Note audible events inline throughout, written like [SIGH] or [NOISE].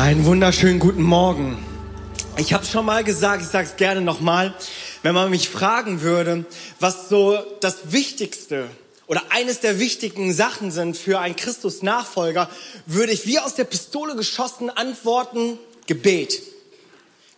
Einen wunderschönen guten Morgen. Ich habe schon mal gesagt, ich sage es gerne nochmal, wenn man mich fragen würde, was so das Wichtigste oder eines der wichtigen Sachen sind für einen Christus-Nachfolger, würde ich wie aus der Pistole geschossen antworten, Gebet.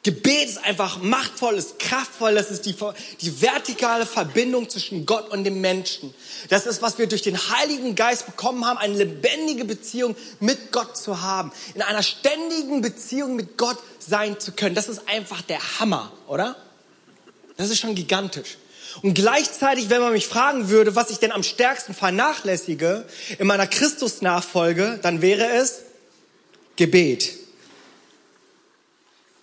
Gebet ist einfach machtvoll, ist kraftvoll, das ist die, die vertikale Verbindung zwischen Gott und dem Menschen. Das ist, was wir durch den Heiligen Geist bekommen haben, eine lebendige Beziehung mit Gott zu haben. In einer ständigen Beziehung mit Gott sein zu können. Das ist einfach der Hammer, oder? Das ist schon gigantisch. Und gleichzeitig, wenn man mich fragen würde, was ich denn am stärksten vernachlässige in meiner Christusnachfolge, dann wäre es Gebet.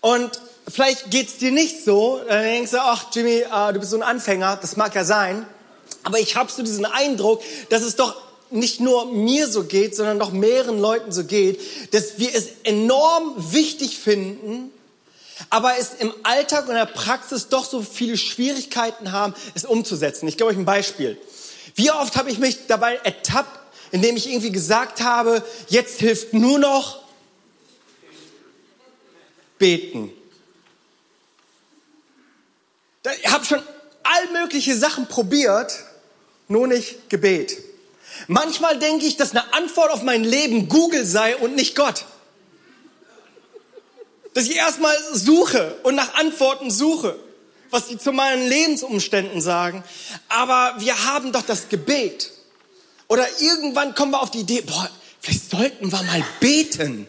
Und vielleicht geht's dir nicht so, dann denkst du, ach Jimmy, äh, du bist so ein Anfänger, das mag ja sein, aber ich habe so diesen Eindruck, dass es doch nicht nur mir so geht, sondern noch mehreren Leuten so geht, dass wir es enorm wichtig finden, aber es im Alltag und in der Praxis doch so viele Schwierigkeiten haben, es umzusetzen. Ich gebe euch ein Beispiel. Wie oft habe ich mich dabei ertappt, indem ich irgendwie gesagt habe, jetzt hilft nur noch beten. Ich habe schon all mögliche Sachen probiert, nur nicht Gebet. Manchmal denke ich, dass eine Antwort auf mein Leben Google sei und nicht Gott. Dass ich erstmal suche und nach Antworten suche, was sie zu meinen Lebensumständen sagen. Aber wir haben doch das Gebet. Oder irgendwann kommen wir auf die Idee, boah, vielleicht sollten wir mal beten.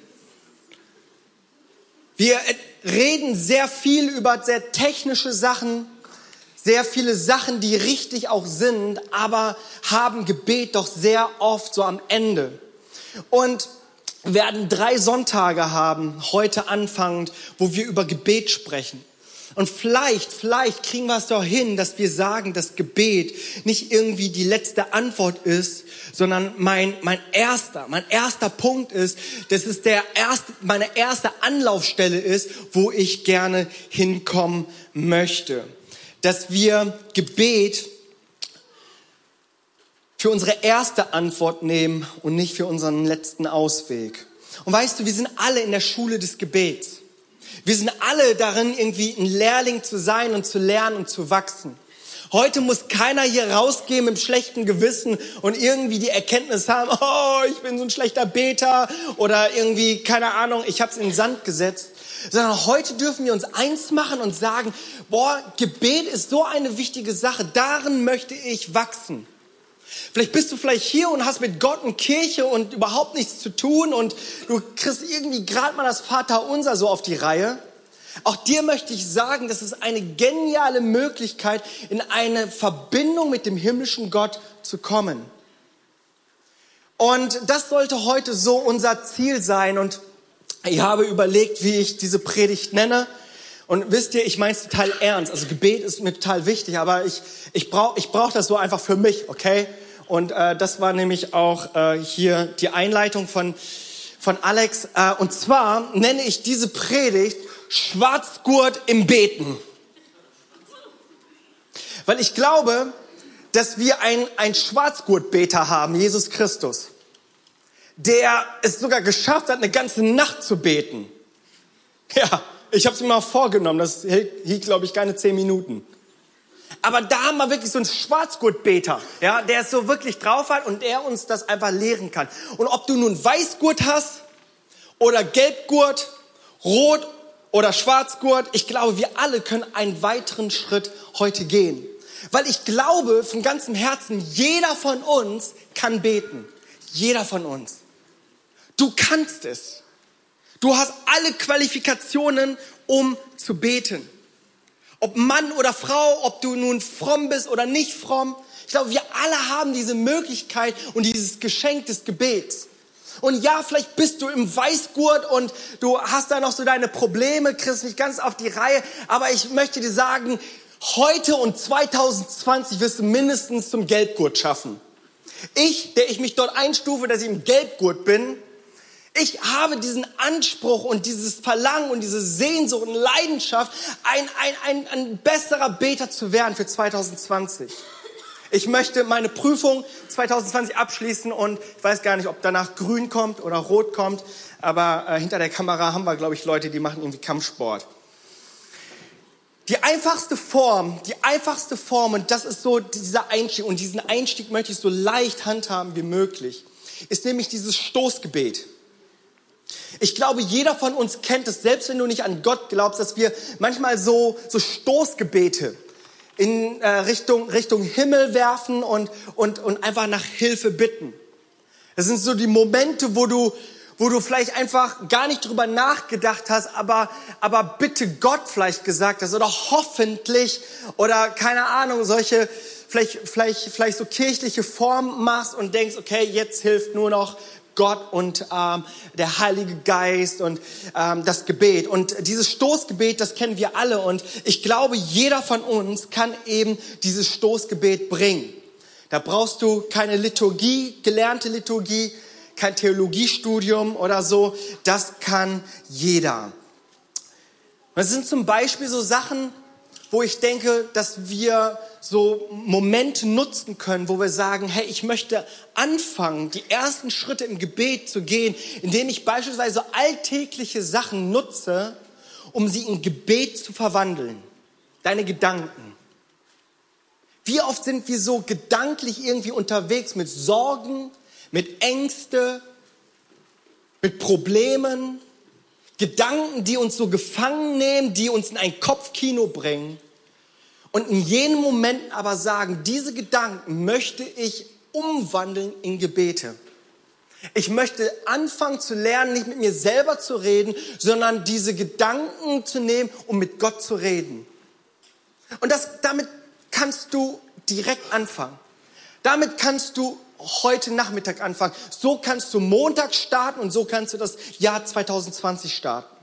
Wir reden sehr viel über sehr technische Sachen, sehr viele Sachen, die richtig auch sind, aber haben Gebet doch sehr oft so am Ende. Und werden drei Sonntage haben, heute anfangend, wo wir über Gebet sprechen. Und vielleicht, vielleicht kriegen wir es doch hin, dass wir sagen, dass Gebet nicht irgendwie die letzte Antwort ist, sondern mein, mein erster, mein erster Punkt ist, dass es der erste, meine erste Anlaufstelle ist, wo ich gerne hinkommen möchte. Dass wir Gebet für unsere erste Antwort nehmen und nicht für unseren letzten Ausweg. Und weißt du, wir sind alle in der Schule des Gebets. Wir sind alle darin, irgendwie ein Lehrling zu sein und zu lernen und zu wachsen. Heute muss keiner hier rausgehen mit einem schlechten Gewissen und irgendwie die Erkenntnis haben, [LAUGHS] oh, ich bin so ein schlechter Beter oder irgendwie, keine Ahnung, ich habe es in den Sand gesetzt. Sondern heute dürfen wir uns eins machen und sagen, boah, Gebet ist so eine wichtige Sache, darin möchte ich wachsen. Vielleicht bist du vielleicht hier und hast mit Gott und Kirche und überhaupt nichts zu tun und du kriegst irgendwie gerade mal das Vaterunser so auf die Reihe. Auch dir möchte ich sagen, das ist eine geniale Möglichkeit, in eine Verbindung mit dem himmlischen Gott zu kommen. Und das sollte heute so unser Ziel sein. Und ich habe überlegt, wie ich diese Predigt nenne. Und wisst ihr, ich meine es total ernst. Also Gebet ist mir total wichtig, aber ich, ich brauche ich brauch das so einfach für mich, okay? Und äh, das war nämlich auch äh, hier die Einleitung von, von Alex. Äh, und zwar nenne ich diese Predigt Schwarzgurt im Beten. Weil ich glaube, dass wir ein, ein Schwarzgurtbeter haben, Jesus Christus, der es sogar geschafft hat, eine ganze Nacht zu beten. Ja, ich habe es mir mal vorgenommen, das hielt, glaube ich, keine zehn Minuten. Aber da haben wir wirklich so einen Schwarzgurtbeter, ja, der es so wirklich drauf hat und der uns das einfach lehren kann. Und ob du nun Weißgurt hast oder Gelbgurt, Rot oder Schwarzgurt, ich glaube, wir alle können einen weiteren Schritt heute gehen. Weil ich glaube von ganzem Herzen, jeder von uns kann beten. Jeder von uns. Du kannst es. Du hast alle Qualifikationen, um zu beten. Ob Mann oder Frau, ob du nun fromm bist oder nicht fromm. Ich glaube, wir alle haben diese Möglichkeit und dieses Geschenk des Gebets. Und ja, vielleicht bist du im Weißgurt und du hast da noch so deine Probleme, kriegst nicht ganz auf die Reihe. Aber ich möchte dir sagen, heute und 2020 wirst du mindestens zum Gelbgurt schaffen. Ich, der ich mich dort einstufe, dass ich im Gelbgurt bin, ich habe diesen Anspruch und dieses Verlangen und diese Sehnsucht und Leidenschaft, ein, ein, ein, ein besserer Beter zu werden für 2020. Ich möchte meine Prüfung 2020 abschließen und ich weiß gar nicht, ob danach grün kommt oder rot kommt, aber äh, hinter der Kamera haben wir, glaube ich, Leute, die machen irgendwie Kampfsport. Die einfachste Form, die einfachste Form, und das ist so dieser Einstieg, und diesen Einstieg möchte ich so leicht handhaben wie möglich, ist nämlich dieses Stoßgebet. Ich glaube, jeder von uns kennt es, selbst wenn du nicht an Gott glaubst, dass wir manchmal so, so Stoßgebete in äh, Richtung, Richtung Himmel werfen und, und, und einfach nach Hilfe bitten. Das sind so die Momente, wo du, wo du vielleicht einfach gar nicht drüber nachgedacht hast, aber, aber bitte Gott vielleicht gesagt hast oder hoffentlich oder keine Ahnung, solche, vielleicht, vielleicht, vielleicht so kirchliche Formen machst und denkst, okay, jetzt hilft nur noch Gott und ähm, der Heilige Geist und ähm, das Gebet. Und dieses Stoßgebet, das kennen wir alle. Und ich glaube, jeder von uns kann eben dieses Stoßgebet bringen. Da brauchst du keine Liturgie, gelernte Liturgie, kein Theologiestudium oder so. Das kann jeder. Das sind zum Beispiel so Sachen, wo ich denke, dass wir so Momente nutzen können, wo wir sagen, hey, ich möchte anfangen, die ersten Schritte im Gebet zu gehen, indem ich beispielsweise alltägliche Sachen nutze, um sie in Gebet zu verwandeln. Deine Gedanken. Wie oft sind wir so gedanklich irgendwie unterwegs mit Sorgen, mit Ängste, mit Problemen, Gedanken, die uns so gefangen nehmen, die uns in ein Kopfkino bringen und in jenen Momenten aber sagen, diese Gedanken möchte ich umwandeln in Gebete. Ich möchte anfangen zu lernen, nicht mit mir selber zu reden, sondern diese Gedanken zu nehmen, um mit Gott zu reden. Und das, damit kannst du direkt anfangen. Damit kannst du heute Nachmittag anfangen. So kannst du Montag starten und so kannst du das Jahr 2020 starten.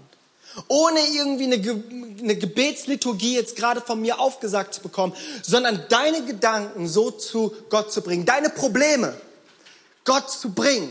Ohne irgendwie eine, Ge eine Gebetsliturgie jetzt gerade von mir aufgesagt zu bekommen, sondern deine Gedanken so zu Gott zu bringen, deine Probleme Gott zu bringen.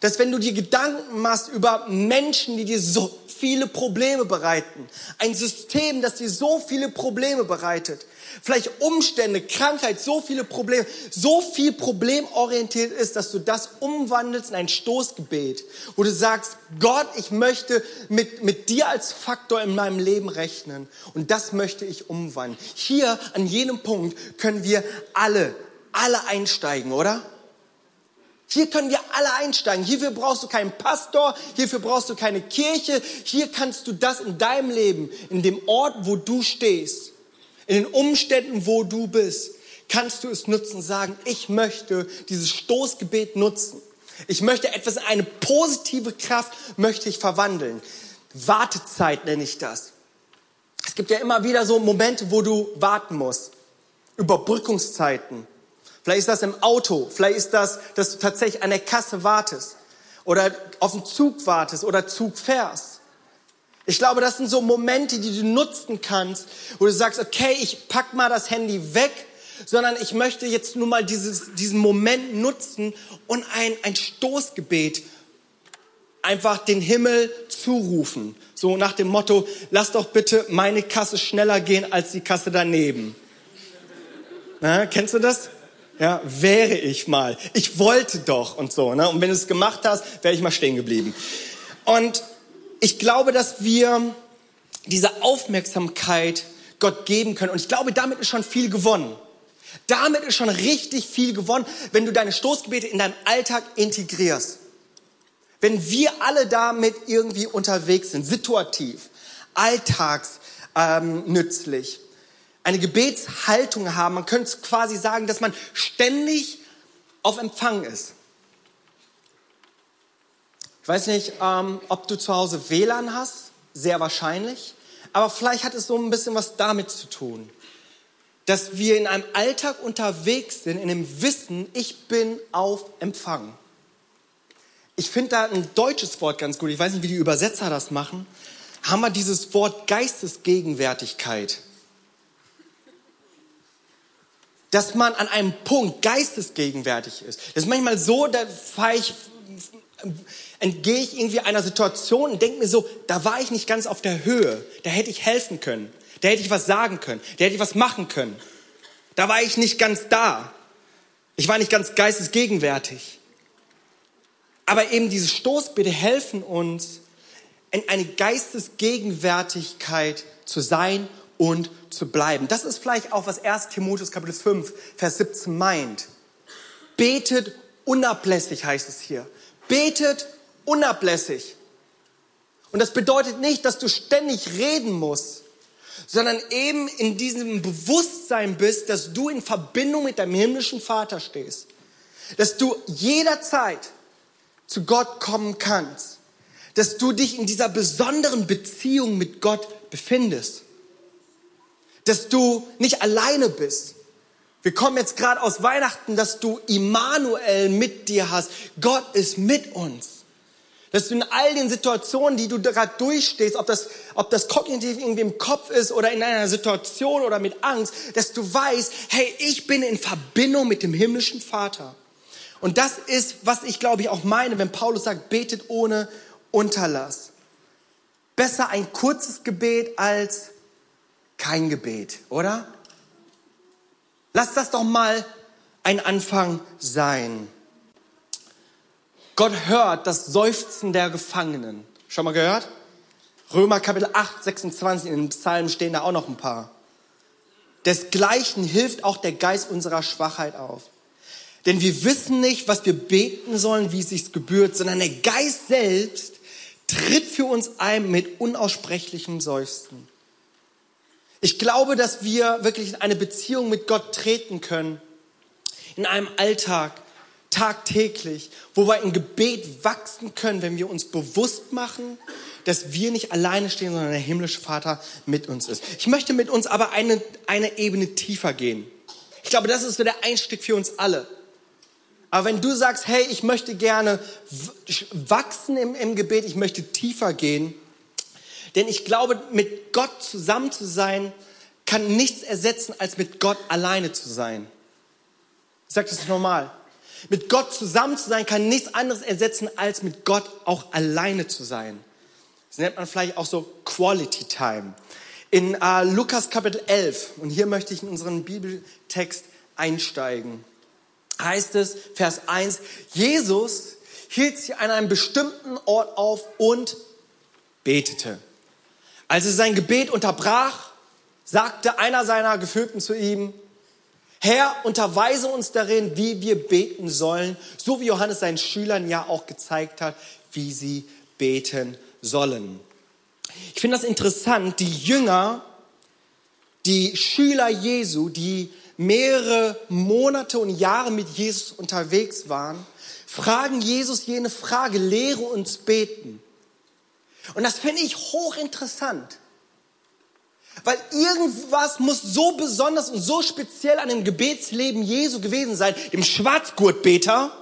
Dass wenn du dir Gedanken machst über Menschen, die dir so viele Probleme bereiten, ein System, das dir so viele Probleme bereitet, vielleicht Umstände, Krankheit, so viele Probleme, so viel problemorientiert ist, dass du das umwandelst in ein Stoßgebet, wo du sagst, Gott, ich möchte mit, mit dir als Faktor in meinem Leben rechnen und das möchte ich umwandeln. Hier an jenem Punkt können wir alle, alle einsteigen, oder? Hier können wir alle einsteigen. Hierfür brauchst du keinen Pastor, hierfür brauchst du keine Kirche. Hier kannst du das in deinem Leben, in dem Ort, wo du stehst, in den Umständen, wo du bist, kannst du es nutzen, sagen, ich möchte dieses Stoßgebet nutzen. Ich möchte etwas in eine positive Kraft, möchte ich verwandeln. Wartezeit nenne ich das. Es gibt ja immer wieder so Momente, wo du warten musst. Überbrückungszeiten. Vielleicht ist das im Auto, vielleicht ist das, dass du tatsächlich an der Kasse wartest oder auf den Zug wartest oder Zug fährst. Ich glaube, das sind so Momente, die du nutzen kannst, wo du sagst, okay, ich pack mal das Handy weg, sondern ich möchte jetzt nur mal dieses, diesen Moment nutzen und ein, ein Stoßgebet einfach den Himmel zurufen. So nach dem Motto, lass doch bitte meine Kasse schneller gehen als die Kasse daneben. Na, kennst du das? Ja, wäre ich mal. Ich wollte doch und so. Ne? Und wenn du es gemacht hast, wäre ich mal stehen geblieben. Und ich glaube, dass wir diese Aufmerksamkeit Gott geben können. Und ich glaube, damit ist schon viel gewonnen. Damit ist schon richtig viel gewonnen, wenn du deine Stoßgebete in deinen Alltag integrierst. Wenn wir alle damit irgendwie unterwegs sind, situativ, alltagsnützlich, ähm, eine Gebetshaltung haben, man könnte quasi sagen, dass man ständig auf Empfang ist. Weiß nicht, ähm, ob du zu Hause WLAN hast, sehr wahrscheinlich, aber vielleicht hat es so ein bisschen was damit zu tun, dass wir in einem Alltag unterwegs sind, in dem Wissen, ich bin auf Empfang. Ich finde da ein deutsches Wort ganz gut, ich weiß nicht, wie die Übersetzer das machen, haben wir dieses Wort Geistesgegenwärtigkeit. Dass man an einem Punkt geistesgegenwärtig ist. Das ist manchmal so, da fahre ich entgehe ich irgendwie einer Situation und denke mir so, da war ich nicht ganz auf der Höhe, da hätte ich helfen können, da hätte ich was sagen können, da hätte ich was machen können. Da war ich nicht ganz da. Ich war nicht ganz geistesgegenwärtig. Aber eben diese Stoßbete helfen uns, in eine Geistesgegenwärtigkeit zu sein und zu bleiben. Das ist vielleicht auch, was 1 Timotheus Kapitel 5, Vers 17 meint. Betet unablässig, heißt es hier. Betet unablässig. Und das bedeutet nicht, dass du ständig reden musst, sondern eben in diesem Bewusstsein bist, dass du in Verbindung mit deinem himmlischen Vater stehst. Dass du jederzeit zu Gott kommen kannst. Dass du dich in dieser besonderen Beziehung mit Gott befindest. Dass du nicht alleine bist. Wir kommen jetzt gerade aus Weihnachten, dass du Immanuel mit dir hast. Gott ist mit uns. Dass du in all den Situationen, die du gerade durchstehst, ob das, ob das kognitiv irgendwie im Kopf ist oder in einer Situation oder mit Angst, dass du weißt, hey, ich bin in Verbindung mit dem himmlischen Vater. Und das ist, was ich glaube ich auch meine, wenn Paulus sagt, betet ohne Unterlass. Besser ein kurzes Gebet als kein Gebet, oder? Lass das doch mal ein Anfang sein. Gott hört das Seufzen der Gefangenen. Schon mal gehört? Römer Kapitel 8, 26, in den Psalmen stehen da auch noch ein paar. Desgleichen hilft auch der Geist unserer Schwachheit auf. Denn wir wissen nicht, was wir beten sollen, wie es sich gebührt, sondern der Geist selbst tritt für uns ein mit unaussprechlichen Seufzen. Ich glaube, dass wir wirklich in eine Beziehung mit Gott treten können, in einem Alltag, tagtäglich, wo wir in Gebet wachsen können, wenn wir uns bewusst machen, dass wir nicht alleine stehen, sondern der himmlische Vater mit uns ist. Ich möchte mit uns aber eine, eine Ebene tiefer gehen. Ich glaube, das ist so der Einstieg für uns alle. Aber wenn du sagst, hey, ich möchte gerne wachsen im, im Gebet, ich möchte tiefer gehen, denn ich glaube, mit Gott zusammen zu sein, kann nichts ersetzen, als mit Gott alleine zu sein. Ich sage das normal. Mit Gott zusammen zu sein, kann nichts anderes ersetzen, als mit Gott auch alleine zu sein. Das nennt man vielleicht auch so Quality Time. In äh, Lukas Kapitel 11, und hier möchte ich in unseren Bibeltext einsteigen heißt es, Vers 1, Jesus hielt sich an einem bestimmten Ort auf und betete. Als er sein Gebet unterbrach, sagte einer seiner Geführten zu ihm, Herr, unterweise uns darin, wie wir beten sollen, so wie Johannes seinen Schülern ja auch gezeigt hat, wie sie beten sollen. Ich finde das interessant, die Jünger, die Schüler Jesu, die mehrere Monate und Jahre mit Jesus unterwegs waren, fragen Jesus jene Frage, lehre uns beten. Und das finde ich hochinteressant. Weil irgendwas muss so besonders und so speziell an dem Gebetsleben Jesu gewesen sein, dem Schwarzgurtbeter,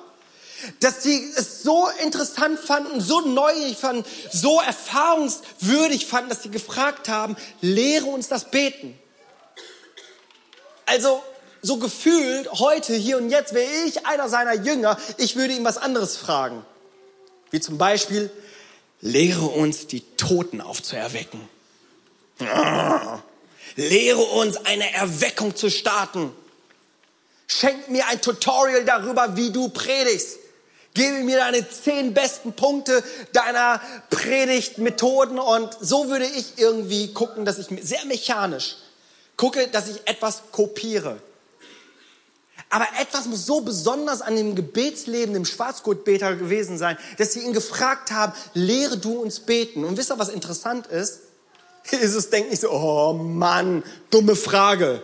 dass sie es so interessant fanden, so neugierig fanden, so erfahrungswürdig fanden, dass sie gefragt haben, lehre uns das Beten. Also so gefühlt heute, hier und jetzt, wäre ich einer seiner Jünger, ich würde ihm was anderes fragen. Wie zum Beispiel, lehre uns die Toten aufzuerwecken. Lehre uns eine Erweckung zu starten. Schenk mir ein Tutorial darüber, wie du predigst. Gebe mir deine zehn besten Punkte deiner Predigtmethoden und so würde ich irgendwie gucken, dass ich sehr mechanisch gucke, dass ich etwas kopiere. Aber etwas muss so besonders an dem Gebetsleben, dem Schwarzgurtbeter gewesen sein, dass sie ihn gefragt haben, lehre du uns beten. Und wisst ihr, was interessant ist? [LAUGHS] Jesus denkt nicht so, oh Mann, dumme Frage.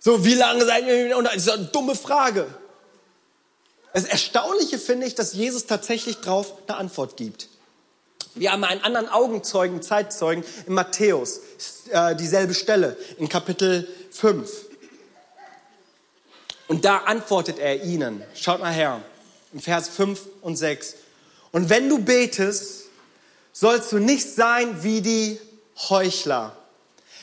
So, wie lange seid ihr unter? Das ist eine dumme Frage. Das Erstaunliche finde ich, dass Jesus tatsächlich darauf eine Antwort gibt. Wir haben einen anderen Augenzeugen, Zeitzeugen in Matthäus, äh, dieselbe Stelle in Kapitel 5. Und da antwortet er ihnen. Schaut mal her, in Vers 5 und 6. Und wenn du betest, sollst du nicht sein wie die Heuchler.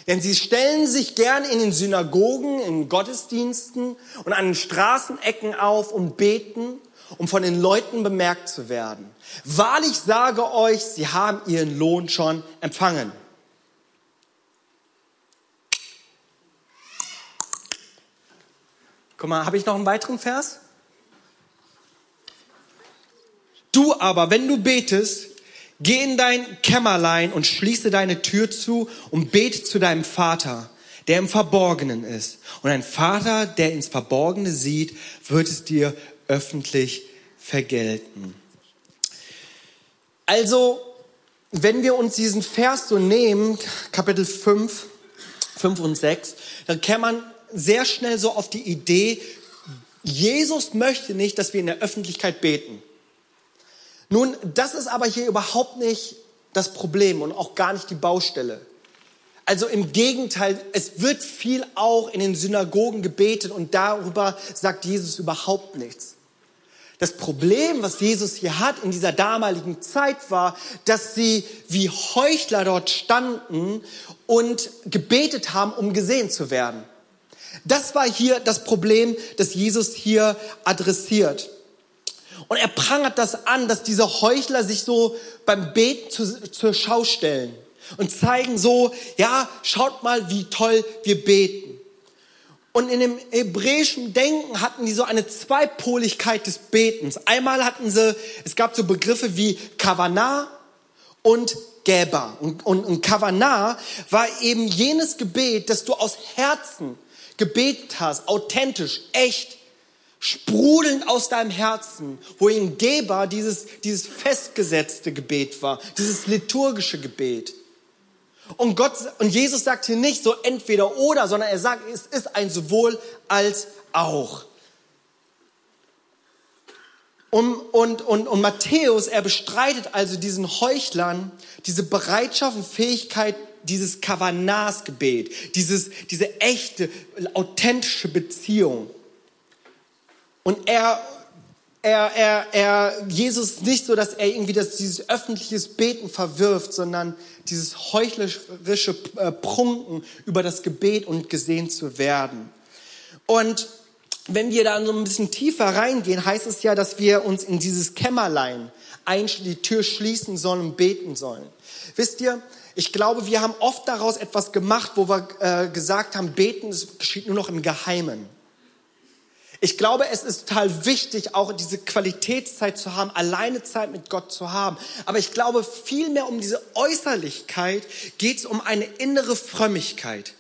Denn sie stellen sich gern in den Synagogen, in Gottesdiensten und an den Straßenecken auf und beten, um von den Leuten bemerkt zu werden. Wahrlich sage euch, sie haben ihren Lohn schon empfangen. Guck mal, habe ich noch einen weiteren Vers? Du aber, wenn du betest, geh in dein Kämmerlein und schließe deine Tür zu und bete zu deinem Vater, der im Verborgenen ist. Und ein Vater, der ins Verborgene sieht, wird es dir öffentlich vergelten. Also, wenn wir uns diesen Vers so nehmen, Kapitel 5, 5 und 6, dann kann man sehr schnell so auf die Idee, Jesus möchte nicht, dass wir in der Öffentlichkeit beten. Nun, das ist aber hier überhaupt nicht das Problem und auch gar nicht die Baustelle. Also im Gegenteil, es wird viel auch in den Synagogen gebetet und darüber sagt Jesus überhaupt nichts. Das Problem, was Jesus hier hat in dieser damaligen Zeit war, dass sie wie Heuchler dort standen und gebetet haben, um gesehen zu werden. Das war hier das Problem, das Jesus hier adressiert. Und er prangert das an, dass diese Heuchler sich so beim Beten zu, zur Schau stellen und zeigen so, ja, schaut mal, wie toll wir beten. Und in dem hebräischen Denken hatten die so eine Zweipoligkeit des Betens. Einmal hatten sie, es gab so Begriffe wie Kavanah und Gäber. Und, und, und Kavanah war eben jenes Gebet, das du aus Herzen gebetet hast, authentisch, echt, sprudelnd aus deinem Herzen, wohin Geber dieses, dieses festgesetzte Gebet war, dieses liturgische Gebet. Und Gott, und Jesus sagt hier nicht so entweder oder, sondern er sagt, es ist ein sowohl als auch. Und, und, und, und Matthäus, er bestreitet also diesen Heuchlern diese Bereitschaft und Fähigkeit, dieses Kavanas-Gebet, dieses, diese echte, authentische Beziehung. Und er, er, er, er, Jesus nicht so, dass er irgendwie das, dieses öffentliches Beten verwirft, sondern dieses heuchlerische äh, Prunken über das Gebet und gesehen zu werden. Und wenn wir da so ein bisschen tiefer reingehen, heißt es ja, dass wir uns in dieses Kämmerlein die Tür schließen sollen und beten sollen. Wisst ihr, ich glaube, wir haben oft daraus etwas gemacht, wo wir äh, gesagt haben, beten, das geschieht nur noch im Geheimen. Ich glaube, es ist total wichtig, auch diese Qualitätszeit zu haben, alleine Zeit mit Gott zu haben. Aber ich glaube, vielmehr um diese Äußerlichkeit geht es um eine innere Frömmigkeit.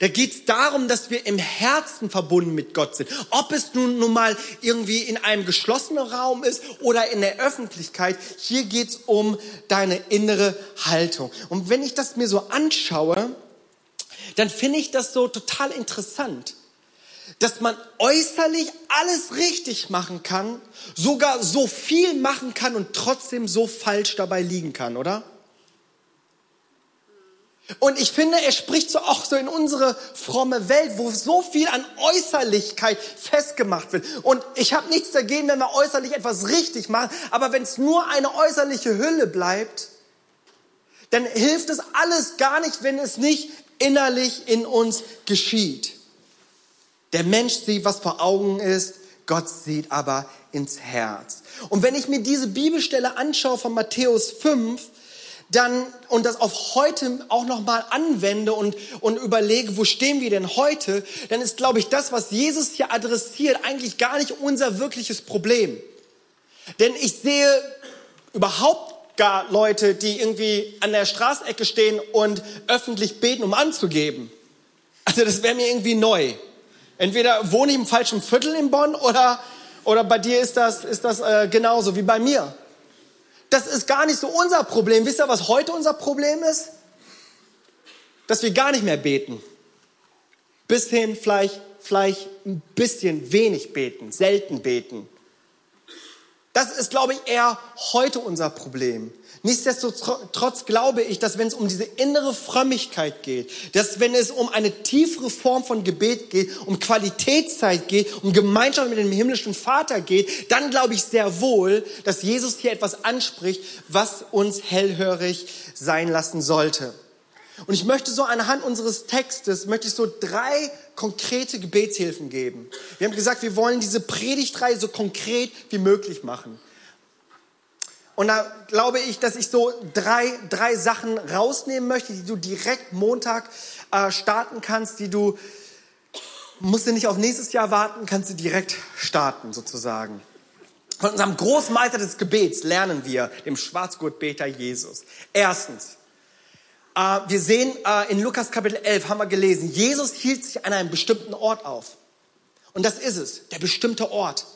Da geht es darum, dass wir im Herzen verbunden mit Gott sind. Ob es nun, nun mal irgendwie in einem geschlossenen Raum ist oder in der Öffentlichkeit, hier geht es um deine innere Haltung. Und wenn ich das mir so anschaue, dann finde ich das so total interessant dass man äußerlich alles richtig machen kann, sogar so viel machen kann und trotzdem so falsch dabei liegen kann, oder? Und ich finde, er spricht so auch so in unsere fromme Welt, wo so viel an Äußerlichkeit festgemacht wird. Und ich habe nichts dagegen, wenn wir äußerlich etwas richtig machen, aber wenn es nur eine äußerliche Hülle bleibt, dann hilft es alles gar nicht, wenn es nicht innerlich in uns geschieht. Der Mensch sieht, was vor Augen ist, Gott sieht aber ins Herz. Und wenn ich mir diese Bibelstelle anschaue von Matthäus 5, dann und das auf heute auch noch mal anwende und und überlege, wo stehen wir denn heute, dann ist glaube ich das, was Jesus hier adressiert, eigentlich gar nicht unser wirkliches Problem. Denn ich sehe überhaupt gar Leute, die irgendwie an der Straßenecke stehen und öffentlich beten, um anzugeben. Also das wäre mir irgendwie neu. Entweder wohne ich im falschen Viertel in Bonn oder, oder bei dir ist das, ist das äh, genauso wie bei mir. Das ist gar nicht so unser Problem. Wisst ihr, was heute unser Problem ist? Dass wir gar nicht mehr beten. Bis hin vielleicht, vielleicht ein bisschen wenig beten, selten beten. Das ist, glaube ich, eher heute unser Problem. Nichtsdestotrotz glaube ich, dass wenn es um diese innere Frömmigkeit geht, dass wenn es um eine tiefere Form von Gebet geht, um Qualitätszeit geht, um Gemeinschaft mit dem himmlischen Vater geht, dann glaube ich sehr wohl, dass Jesus hier etwas anspricht, was uns hellhörig sein lassen sollte. Und ich möchte so anhand unseres Textes, möchte ich so drei konkrete Gebetshilfen geben. Wir haben gesagt, wir wollen diese Predigtreihe so konkret wie möglich machen. Und da glaube ich, dass ich so drei, drei Sachen rausnehmen möchte, die du direkt Montag äh, starten kannst, die du musst du nicht auf nächstes Jahr warten, kannst du direkt starten sozusagen. Von unserem Großmeister des Gebets lernen wir, dem Schwarzgurtbeter Jesus. Erstens, äh, wir sehen äh, in Lukas Kapitel 11, haben wir gelesen, Jesus hielt sich an einem bestimmten Ort auf. Und das ist es, der bestimmte Ort.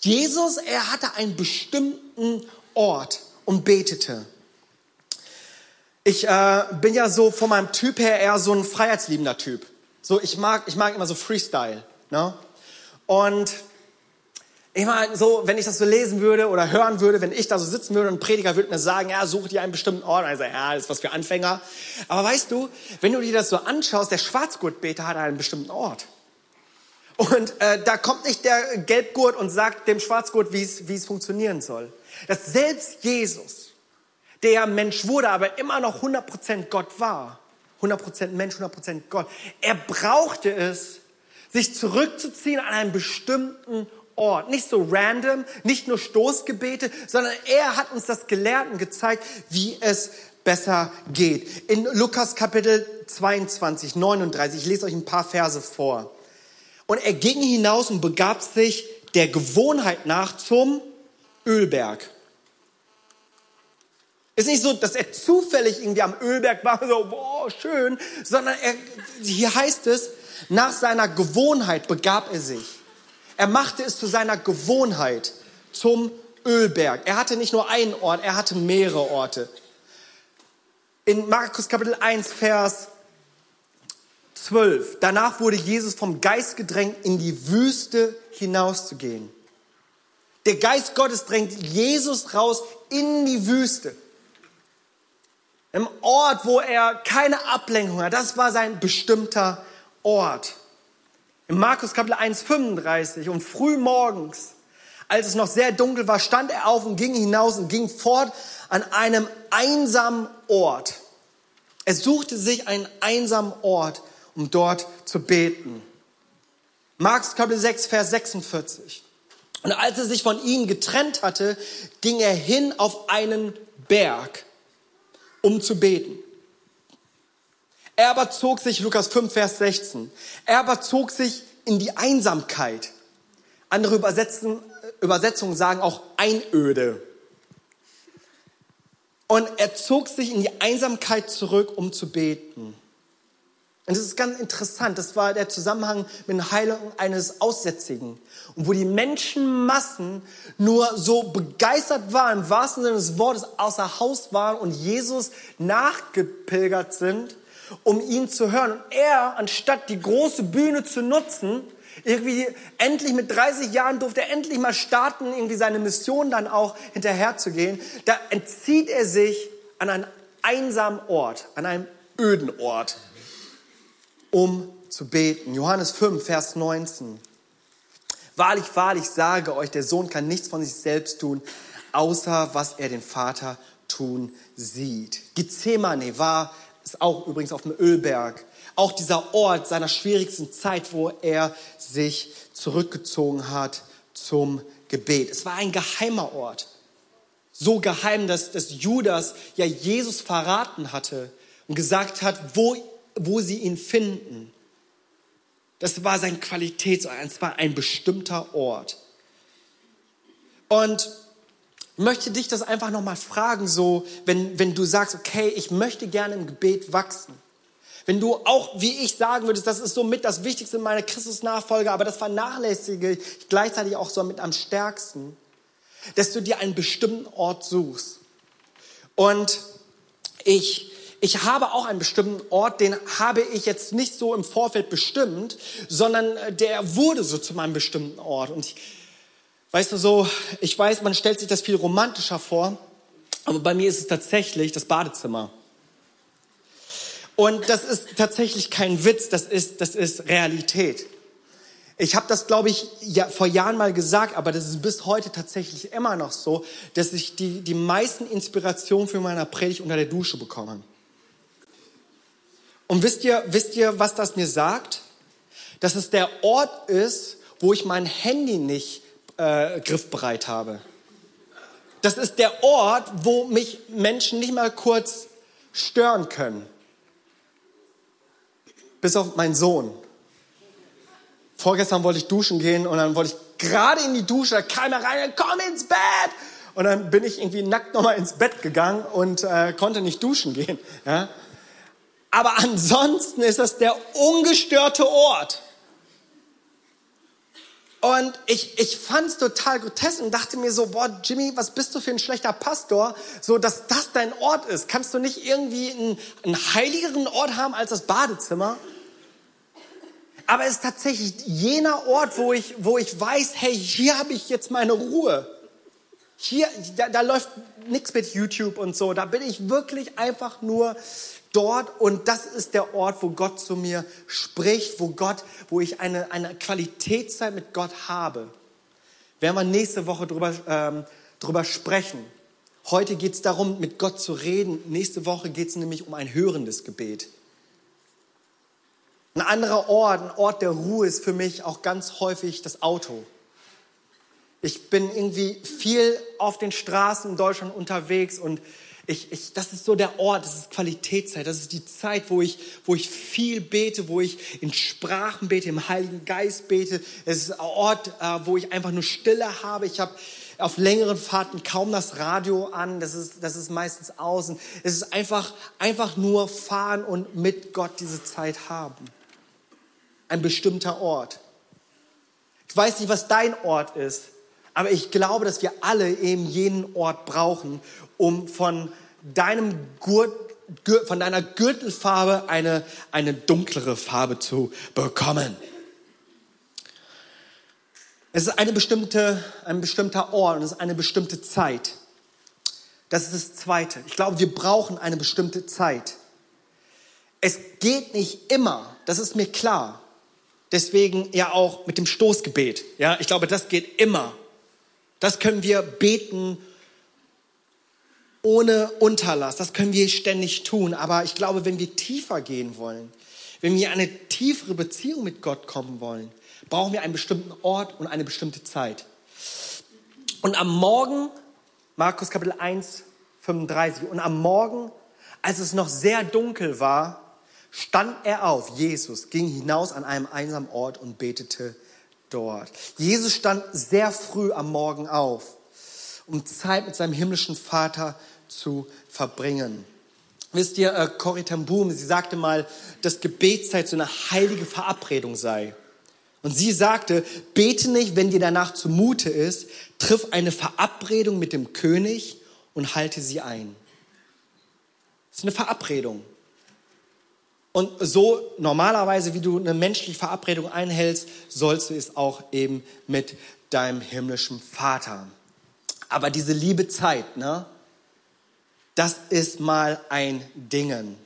Jesus, er hatte einen bestimmten Ort und betete. Ich äh, bin ja so von meinem Typ her eher so ein freiheitsliebender Typ. So, ich mag, ich mag immer so Freestyle. Ne? Und ich meine, so, wenn ich das so lesen würde oder hören würde, wenn ich da so sitzen würde und ein Prediger würde mir sagen, ja, such dir einen bestimmten Ort. Sage, ja, das ist was für Anfänger. Aber weißt du, wenn du dir das so anschaust, der Schwarzgurtbeter hat einen bestimmten Ort. Und äh, da kommt nicht der Gelbgurt und sagt dem Schwarzgurt, wie es funktionieren soll. Dass selbst Jesus, der Mensch wurde, aber immer noch 100% Gott war, 100% Mensch, 100% Gott, er brauchte es, sich zurückzuziehen an einen bestimmten Ort. Nicht so random, nicht nur Stoßgebete, sondern er hat uns das gelehrt und gezeigt, wie es besser geht. In Lukas Kapitel 22, 39, ich lese euch ein paar Verse vor. Und er ging hinaus und begab sich der Gewohnheit nach zum Ölberg. Ist nicht so, dass er zufällig irgendwie am Ölberg war, [LAUGHS] so, boah, schön, sondern er, hier heißt es, nach seiner Gewohnheit begab er sich. Er machte es zu seiner Gewohnheit zum Ölberg. Er hatte nicht nur einen Ort, er hatte mehrere Orte. In Markus Kapitel 1, Vers 12. Danach wurde Jesus vom Geist gedrängt, in die Wüste hinauszugehen. Der Geist Gottes drängt Jesus raus in die Wüste. Im Ort, wo er keine Ablenkung hat. Das war sein bestimmter Ort. In Markus Kapitel 1, 35 und früh morgens, als es noch sehr dunkel war, stand er auf und ging hinaus und ging fort an einem einsamen Ort. Er suchte sich einen einsamen Ort um dort zu beten. Markus Kapitel 6, Vers 46. Und als er sich von ihnen getrennt hatte, ging er hin auf einen Berg, um zu beten. Er aber zog sich, Lukas 5, Vers 16, er aber zog sich in die Einsamkeit. Andere Übersetzungen, Übersetzungen sagen auch Einöde. Und er zog sich in die Einsamkeit zurück, um zu beten. Und das ist ganz interessant. Das war der Zusammenhang mit der Heilung eines Aussätzigen. Und wo die Menschenmassen nur so begeistert waren, im wahrsten Sinne des Wortes, außer Haus waren und Jesus nachgepilgert sind, um ihn zu hören. Und er, anstatt die große Bühne zu nutzen, irgendwie endlich mit 30 Jahren durfte er endlich mal starten, irgendwie seine Mission dann auch hinterherzugehen. Da entzieht er sich an einen einsamen Ort, an einem öden Ort um zu beten. Johannes 5, Vers 19. Wahrlich, wahrlich sage euch, der Sohn kann nichts von sich selbst tun, außer was er den Vater tun sieht. Gethsemane war es auch übrigens auf dem Ölberg. Auch dieser Ort seiner schwierigsten Zeit, wo er sich zurückgezogen hat zum Gebet. Es war ein geheimer Ort. So geheim, dass, dass Judas ja Jesus verraten hatte und gesagt hat, wo wo sie ihn finden. Das war sein Qualitätsort, es war ein bestimmter Ort. Und ich möchte dich das einfach nochmal fragen, so, wenn, wenn du sagst, okay, ich möchte gerne im Gebet wachsen. Wenn du auch, wie ich sagen würdest, das ist so mit das Wichtigste in meiner Christusnachfolge, aber das vernachlässige ich gleichzeitig auch so mit am stärksten, dass du dir einen bestimmten Ort suchst. Und ich ich habe auch einen bestimmten Ort, den habe ich jetzt nicht so im Vorfeld bestimmt, sondern äh, der wurde so zu meinem bestimmten Ort. Und ich, weißt du so, ich weiß, man stellt sich das viel romantischer vor, aber bei mir ist es tatsächlich das Badezimmer. Und das ist tatsächlich kein Witz, das ist, das ist Realität. Ich habe das, glaube ich, ja, vor Jahren mal gesagt, aber das ist bis heute tatsächlich immer noch so, dass ich die, die meisten Inspirationen für meine Predigt unter der Dusche bekomme. Und wisst ihr, wisst ihr, was das mir sagt? Dass es der Ort ist, wo ich mein Handy nicht äh, griffbereit habe. Das ist der Ort, wo mich Menschen nicht mal kurz stören können. bis auf meinen Sohn. Vorgestern wollte ich duschen gehen und dann wollte ich gerade in die Dusche, da kam er rein, komm ins Bett. Und dann bin ich irgendwie nackt nochmal ins Bett gegangen und äh, konnte nicht duschen gehen. Ja? Aber ansonsten ist das der ungestörte Ort. Und ich, ich fand es total grotesk und dachte mir so, boah, Jimmy, was bist du für ein schlechter Pastor, so dass das dein Ort ist. Kannst du nicht irgendwie einen, einen heiligeren Ort haben als das Badezimmer? Aber es ist tatsächlich jener Ort, wo ich, wo ich weiß, hey, hier habe ich jetzt meine Ruhe. Hier, da, da läuft nichts mit YouTube und so. Da bin ich wirklich einfach nur dort und das ist der Ort, wo Gott zu mir spricht, wo Gott, wo ich eine, eine Qualitätszeit mit Gott habe. Werden wir nächste Woche drüber, ähm, drüber sprechen. Heute geht es darum, mit Gott zu reden. Nächste Woche geht es nämlich um ein hörendes Gebet. Ein anderer Ort, ein Ort der Ruhe ist für mich auch ganz häufig das Auto. Ich bin irgendwie viel auf den Straßen in Deutschland unterwegs und ich, ich, das ist so der Ort, das ist Qualitätszeit, das ist die Zeit, wo ich, wo ich viel bete, wo ich in Sprachen bete, im Heiligen Geist bete. Es ist ein Ort, äh, wo ich einfach nur Stille habe. Ich habe auf längeren Fahrten kaum das Radio an, das ist, das ist meistens außen. Es ist einfach, einfach nur fahren und mit Gott diese Zeit haben. Ein bestimmter Ort. Ich weiß nicht, was dein Ort ist, aber ich glaube, dass wir alle eben jenen Ort brauchen, um von deinem Gurt, von deiner Gürtelfarbe eine, eine dunklere Farbe zu bekommen. Es ist eine bestimmte, ein bestimmter Ort und es ist eine bestimmte Zeit. Das ist das Zweite. Ich glaube, wir brauchen eine bestimmte Zeit. Es geht nicht immer, das ist mir klar. Deswegen ja auch mit dem Stoßgebet. Ja, ich glaube, das geht immer. Das können wir beten ohne Unterlass. Das können wir ständig tun. Aber ich glaube, wenn wir tiefer gehen wollen, wenn wir eine tiefere Beziehung mit Gott kommen wollen, brauchen wir einen bestimmten Ort und eine bestimmte Zeit. Und am Morgen, Markus Kapitel 1, 35, und am Morgen, als es noch sehr dunkel war, stand er auf, Jesus, ging hinaus an einem einsamen Ort und betete dort. Jesus stand sehr früh am Morgen auf, um Zeit mit seinem himmlischen Vater zu verbringen. Wisst ihr, äh, Corrie ten Boom, sie sagte mal, dass Gebetszeit so eine heilige Verabredung sei. Und sie sagte, bete nicht, wenn dir danach zumute ist, triff eine Verabredung mit dem König und halte sie ein. Das ist eine Verabredung. Und so normalerweise, wie du eine menschliche Verabredung einhältst, sollst du es auch eben mit deinem himmlischen Vater. Aber diese liebe Zeit, ne, das ist mal ein Dingen.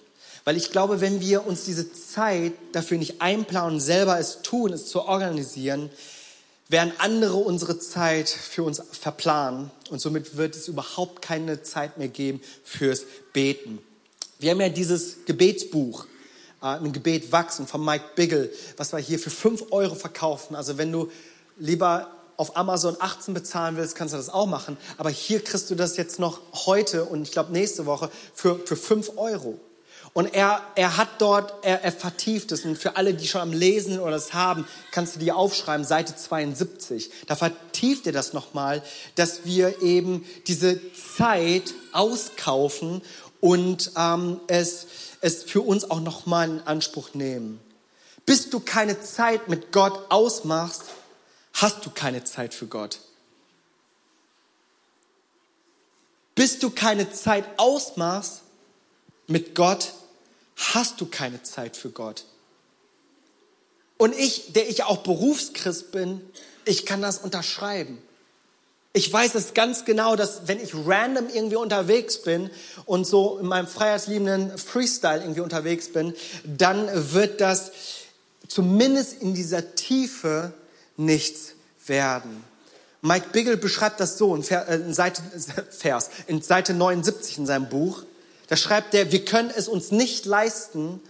Weil ich glaube, wenn wir uns diese Zeit dafür nicht einplanen, selber es tun, es zu organisieren, werden andere unsere Zeit für uns verplanen und somit wird es überhaupt keine Zeit mehr geben fürs Beten. Wir haben ja dieses Gebetsbuch äh, ein Gebet wachsen von Mike Biggle, was wir hier für 5 Euro verkaufen. Also wenn du lieber auf Amazon 18 bezahlen willst, kannst du das auch machen. Aber hier kriegst du das jetzt noch heute und ich glaube nächste Woche für, für 5 Euro. Und er, er hat dort, er, er vertieft es. Und für alle, die schon am Lesen oder das haben, kannst du dir aufschreiben, Seite 72. Da vertieft er das nochmal, dass wir eben diese Zeit auskaufen und ähm, es es für uns auch nochmal in Anspruch nehmen. Bis du keine Zeit mit Gott ausmachst, hast du keine Zeit für Gott. Bis du keine Zeit ausmachst mit Gott, hast du keine Zeit für Gott. Und ich, der ich auch Berufschrist bin, ich kann das unterschreiben. Ich weiß es ganz genau, dass wenn ich random irgendwie unterwegs bin und so in meinem freiheitsliebenden Freestyle irgendwie unterwegs bin, dann wird das zumindest in dieser Tiefe nichts werden. Mike Biggle beschreibt das so in, äh, Seite, [LAUGHS] Vers, in Seite 79 in seinem Buch. Da schreibt er, wir können es uns nicht leisten,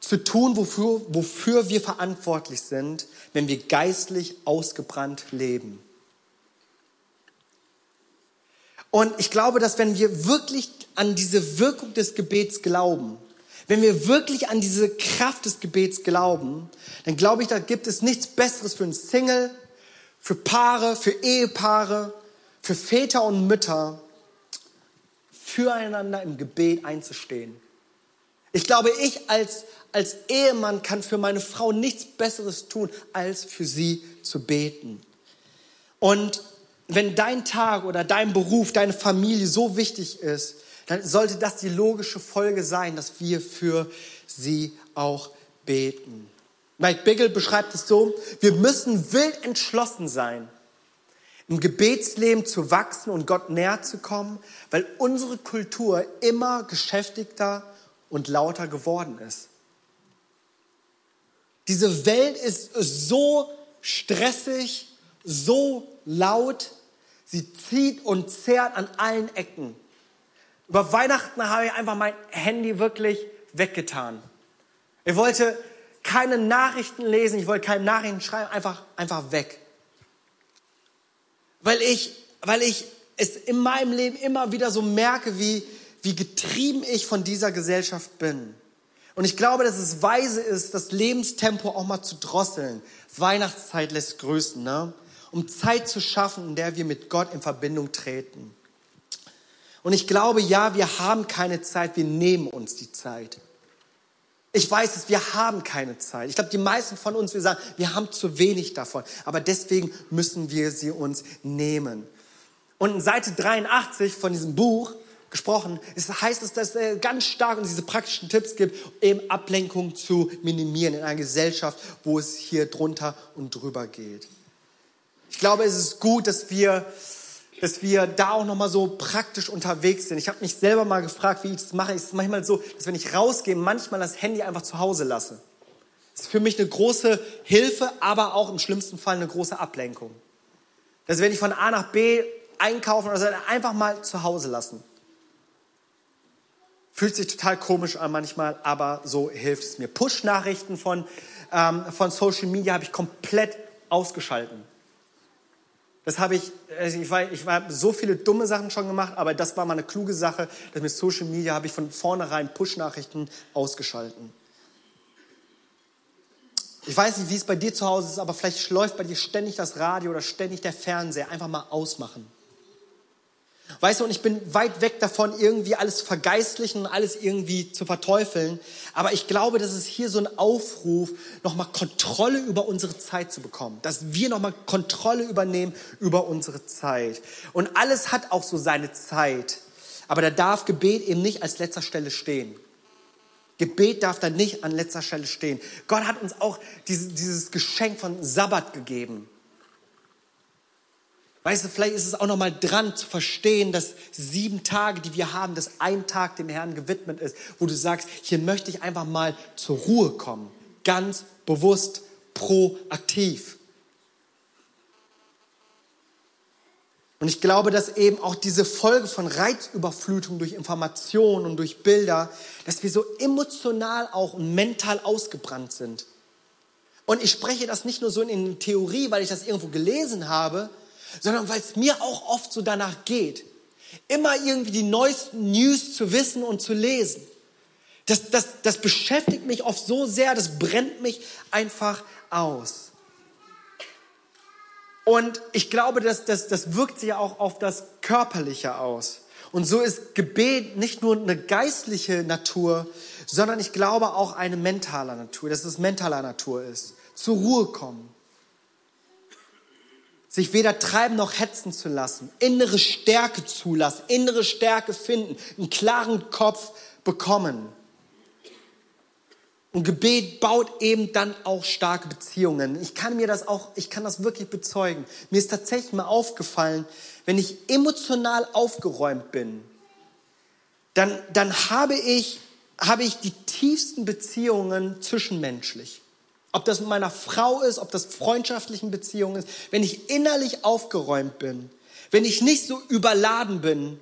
zu tun, wofür, wofür wir verantwortlich sind, wenn wir geistlich ausgebrannt leben. Und ich glaube, dass wenn wir wirklich an diese Wirkung des Gebets glauben, Wenn wir wirklich an diese Kraft des Gebets glauben, dann glaube ich, da gibt es nichts Besseres für einen Single, für Paare, für Ehepaare, für Väter und Mütter, füreinander im Gebet einzustehen. Ich glaube, ich als, als Ehemann kann für meine Frau nichts Besseres tun, als für sie zu beten. Und wenn dein Tag oder dein Beruf, deine Familie so wichtig ist, dann sollte das die logische Folge sein, dass wir für sie auch beten. Mike Biggle beschreibt es so, wir müssen wild entschlossen sein, im Gebetsleben zu wachsen und Gott näher zu kommen, weil unsere Kultur immer geschäftigter und lauter geworden ist. Diese Welt ist so stressig, so laut, sie zieht und zerrt an allen Ecken. Über Weihnachten habe ich einfach mein Handy wirklich weggetan. Ich wollte keine Nachrichten lesen, ich wollte keine Nachrichten schreiben, einfach, einfach weg. Weil ich, weil ich es in meinem Leben immer wieder so merke, wie, wie getrieben ich von dieser Gesellschaft bin. Und ich glaube, dass es weise ist, das Lebenstempo auch mal zu drosseln. Weihnachtszeit lässt grüßen, ne? Um Zeit zu schaffen, in der wir mit Gott in Verbindung treten. Und ich glaube, ja, wir haben keine Zeit, wir nehmen uns die Zeit. Ich weiß es, wir haben keine Zeit. Ich glaube, die meisten von uns, wir sagen, wir haben zu wenig davon. Aber deswegen müssen wir sie uns nehmen. Und in Seite 83 von diesem Buch gesprochen, es heißt es, dass es ganz stark uns diese praktischen Tipps gibt, eben Ablenkung zu minimieren in einer Gesellschaft, wo es hier drunter und drüber geht. Ich glaube, es ist gut, dass wir, dass wir da auch nochmal so praktisch unterwegs sind. Ich habe mich selber mal gefragt, wie ich das mache. Es ist manchmal so, dass wenn ich rausgehe, manchmal das Handy einfach zu Hause lasse. Das ist für mich eine große Hilfe, aber auch im schlimmsten Fall eine große Ablenkung. Dass wenn ich von A nach B einkaufen oder so, einfach mal zu Hause lassen. Fühlt sich total komisch an manchmal, aber so hilft es mir. Push-Nachrichten von, ähm, von Social Media habe ich komplett ausgeschalten. Das habe ich, also ich war, ich war so viele dumme Sachen schon gemacht, aber das war mal eine kluge Sache, dass mit Social Media habe ich von vornherein Push-Nachrichten ausgeschalten. Ich weiß nicht, wie es bei dir zu Hause ist, aber vielleicht läuft bei dir ständig das Radio oder ständig der Fernseher. Einfach mal ausmachen. Weißt du, und ich bin weit weg davon, irgendwie alles vergeistlichen und alles irgendwie zu verteufeln. Aber ich glaube, dass es hier so ein Aufruf, nochmal Kontrolle über unsere Zeit zu bekommen. Dass wir nochmal Kontrolle übernehmen über unsere Zeit. Und alles hat auch so seine Zeit. Aber da darf Gebet eben nicht als letzter Stelle stehen. Gebet darf da nicht an letzter Stelle stehen. Gott hat uns auch dieses, dieses Geschenk von Sabbat gegeben. Weißt du, vielleicht ist es auch noch mal dran zu verstehen, dass sieben Tage, die wir haben, dass ein Tag dem Herrn gewidmet ist, wo du sagst, hier möchte ich einfach mal zur Ruhe kommen. Ganz bewusst, proaktiv. Und ich glaube, dass eben auch diese Folge von Reizüberflutung durch Informationen und durch Bilder, dass wir so emotional auch und mental ausgebrannt sind. Und ich spreche das nicht nur so in Theorie, weil ich das irgendwo gelesen habe, sondern weil es mir auch oft so danach geht, immer irgendwie die neuesten News zu wissen und zu lesen. Das, das, das beschäftigt mich oft so sehr, das brennt mich einfach aus. Und ich glaube, dass das, das wirkt sich auch auf das Körperliche aus. Und so ist Gebet nicht nur eine geistliche Natur, sondern ich glaube auch eine mentale Natur, dass es mentaler Natur ist. Zur Ruhe kommen, sich weder treiben noch hetzen zu lassen, innere Stärke zulassen, innere Stärke finden, einen klaren Kopf bekommen. Und Gebet baut eben dann auch starke Beziehungen. Ich kann mir das auch, ich kann das wirklich bezeugen. Mir ist tatsächlich mal aufgefallen, wenn ich emotional aufgeräumt bin, dann, dann habe ich, habe ich die tiefsten Beziehungen zwischenmenschlich. Ob das mit meiner Frau ist, ob das freundschaftlichen Beziehungen ist, wenn ich innerlich aufgeräumt bin, wenn ich nicht so überladen bin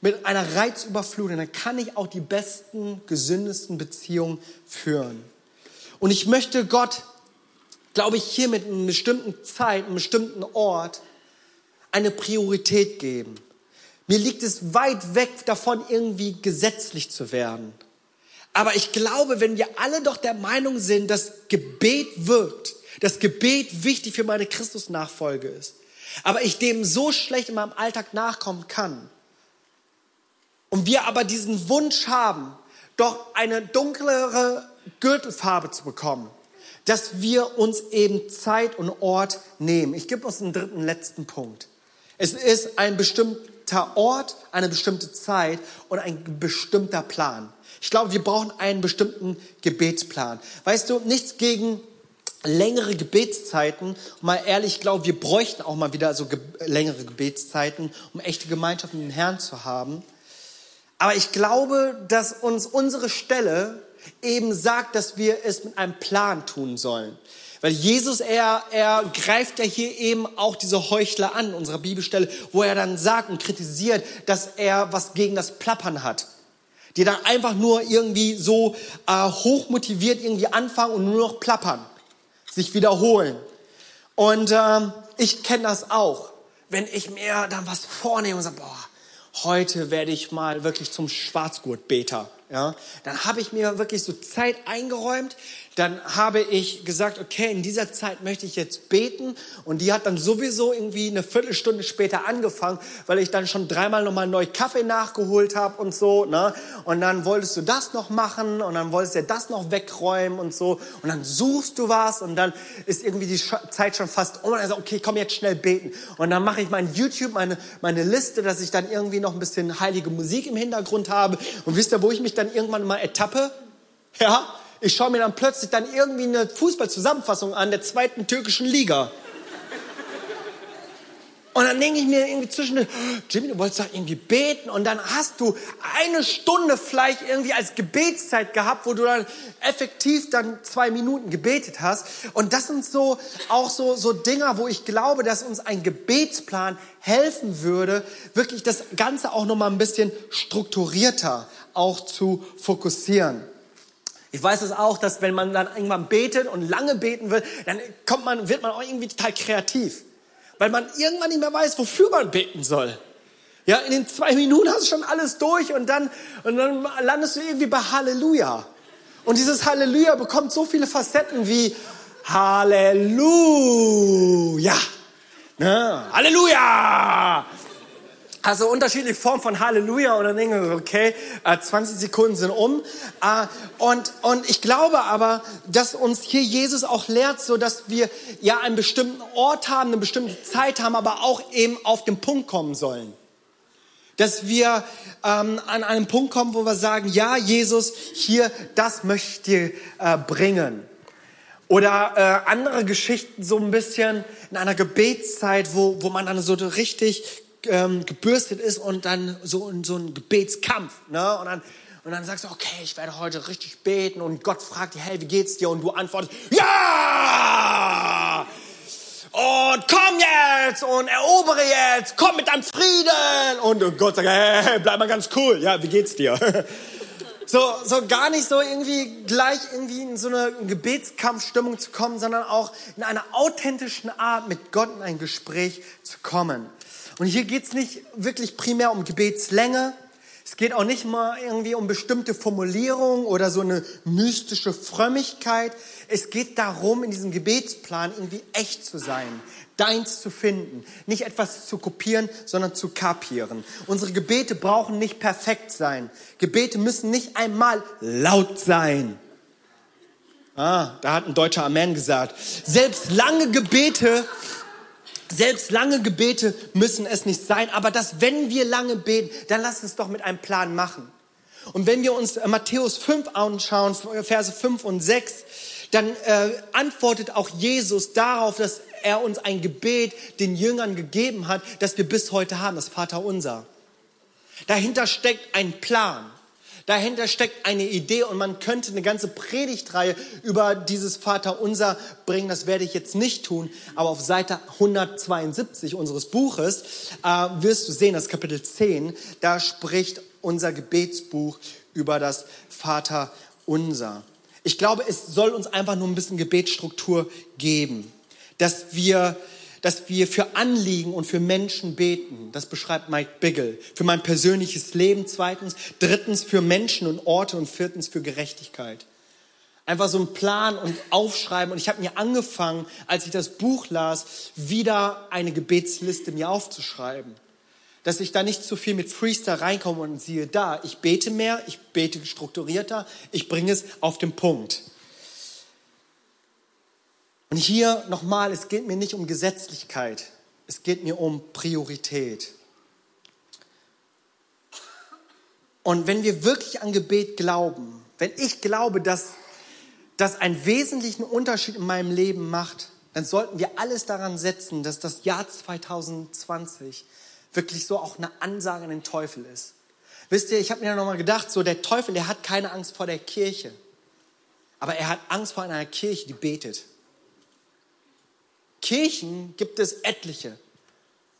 mit einer Reizüberflutung, dann kann ich auch die besten, gesündesten Beziehungen führen. Und ich möchte Gott, glaube ich, hier mit einer bestimmten Zeit, einem bestimmten Ort eine Priorität geben. Mir liegt es weit weg davon, irgendwie gesetzlich zu werden. Aber ich glaube, wenn wir alle doch der Meinung sind, dass Gebet wirkt, dass Gebet wichtig für meine Christusnachfolge ist, aber ich dem so schlecht in meinem Alltag nachkommen kann, und wir aber diesen Wunsch haben, doch eine dunklere Gürtelfarbe zu bekommen, dass wir uns eben Zeit und Ort nehmen. Ich gebe uns einen dritten, letzten Punkt. Es ist ein bestimmter Ort, eine bestimmte Zeit und ein bestimmter Plan. Ich glaube, wir brauchen einen bestimmten Gebetsplan. Weißt du, nichts gegen längere Gebetszeiten. Mal ehrlich, ich glaube, wir bräuchten auch mal wieder so ge längere Gebetszeiten, um echte Gemeinschaft mit dem Herrn zu haben. Aber ich glaube, dass uns unsere Stelle eben sagt, dass wir es mit einem Plan tun sollen. Weil Jesus, er, er greift ja hier eben auch diese Heuchler an, unserer Bibelstelle, wo er dann sagt und kritisiert, dass er was gegen das Plappern hat. Die dann einfach nur irgendwie so äh, hochmotiviert irgendwie anfangen und nur noch plappern, sich wiederholen. Und ähm, ich kenne das auch, wenn ich mir dann was vornehme und sage, boah, heute werde ich mal wirklich zum Schwarzgurtbeter. Ja, dann habe ich mir wirklich so Zeit eingeräumt, dann habe ich gesagt, okay, in dieser Zeit möchte ich jetzt beten. Und die hat dann sowieso irgendwie eine Viertelstunde später angefangen, weil ich dann schon dreimal nochmal neu Kaffee nachgeholt habe und so. Ne? Und dann wolltest du das noch machen und dann wolltest du das noch wegräumen und so. Und dann suchst du was und dann ist irgendwie die Zeit schon fast um. Und dann so, okay, komm jetzt schnell beten. Und dann mache ich mein YouTube, meine, meine Liste, dass ich dann irgendwie noch ein bisschen heilige Musik im Hintergrund habe. Und wisst ihr, wo ich mich dann irgendwann mal ertappe? Ja, ich schaue mir dann plötzlich dann irgendwie eine Fußballzusammenfassung an der zweiten türkischen Liga. Und dann denke ich mir irgendwie zwischen, Jimmy, du wolltest doch irgendwie beten und dann hast du eine Stunde vielleicht irgendwie als Gebetszeit gehabt, wo du dann effektiv dann zwei Minuten gebetet hast. Und das sind so auch so, so Dinger, wo ich glaube, dass uns ein Gebetsplan helfen würde, wirklich das Ganze auch nochmal ein bisschen strukturierter auch zu fokussieren. Ich weiß es auch, dass wenn man dann irgendwann betet und lange beten will, dann kommt man, wird man auch irgendwie total kreativ. Weil man irgendwann nicht mehr weiß, wofür man beten soll. Ja, in den zwei Minuten hast du schon alles durch und dann, und dann landest du irgendwie bei Halleluja. Und dieses Halleluja bekommt so viele Facetten wie Halleluja. Ne? Halleluja! Also unterschiedliche Formen von Halleluja und dann denken wir, okay, 20 äh, Sekunden sind um. Äh, und, und ich glaube aber, dass uns hier Jesus auch lehrt, so dass wir ja einen bestimmten Ort haben, eine bestimmte Zeit haben, aber auch eben auf den Punkt kommen sollen. Dass wir ähm, an einen Punkt kommen, wo wir sagen, ja, Jesus, hier, das möchte ich äh, bringen. Oder äh, andere Geschichten so ein bisschen in einer Gebetszeit, wo, wo man dann so richtig ähm, gebürstet ist und dann so in so ein Gebetskampf. Ne? Und, dann, und dann sagst du, okay, ich werde heute richtig beten und Gott fragt hey, wie geht's dir? Und du antwortest, ja! Und komm jetzt und erobere jetzt, komm mit deinem Frieden. Und Gott sagt, hey, hey, bleib mal ganz cool. Ja, wie geht's dir? [LAUGHS] So, so gar nicht so irgendwie gleich irgendwie in so eine Gebetskampfstimmung zu kommen, sondern auch in einer authentischen Art mit Gott in ein Gespräch zu kommen. Und hier geht es nicht wirklich primär um Gebetslänge. Es geht auch nicht mal irgendwie um bestimmte Formulierungen oder so eine mystische Frömmigkeit. Es geht darum, in diesem Gebetsplan irgendwie echt zu sein, deins zu finden, nicht etwas zu kopieren, sondern zu kapieren. Unsere Gebete brauchen nicht perfekt sein. Gebete müssen nicht einmal laut sein. Ah, da hat ein deutscher Amen gesagt. Selbst lange Gebete selbst lange Gebete müssen es nicht sein, aber dass wenn wir lange beten, dann lass uns doch mit einem Plan machen. Und wenn wir uns Matthäus 5 anschauen, Verse 5 und 6, dann äh, antwortet auch Jesus darauf, dass er uns ein Gebet den Jüngern gegeben hat, das wir bis heute haben, das Vaterunser. Dahinter steckt ein Plan. Dahinter steckt eine Idee und man könnte eine ganze Predigtreihe über dieses Vaterunser bringen. Das werde ich jetzt nicht tun, aber auf Seite 172 unseres Buches äh, wirst du sehen, das Kapitel 10, da spricht unser Gebetsbuch über das Vaterunser. Ich glaube, es soll uns einfach nur ein bisschen Gebetsstruktur geben, dass wir dass wir für Anliegen und für Menschen beten. Das beschreibt Mike Biggle. Für mein persönliches Leben zweitens, drittens für Menschen und Orte und viertens für Gerechtigkeit. Einfach so einen Plan und aufschreiben. Und ich habe mir angefangen, als ich das Buch las, wieder eine Gebetsliste mir aufzuschreiben. Dass ich da nicht zu viel mit Freestyle reinkomme und siehe da, ich bete mehr, ich bete strukturierter, ich bringe es auf den Punkt. Und hier nochmal, es geht mir nicht um Gesetzlichkeit, es geht mir um Priorität. Und wenn wir wirklich an Gebet glauben, wenn ich glaube, dass das einen wesentlichen Unterschied in meinem Leben macht, dann sollten wir alles daran setzen, dass das Jahr 2020 wirklich so auch eine Ansage an den Teufel ist. Wisst ihr, ich habe mir nochmal gedacht, so der Teufel, der hat keine Angst vor der Kirche, aber er hat Angst vor einer Kirche, die betet. Kirchen gibt es etliche.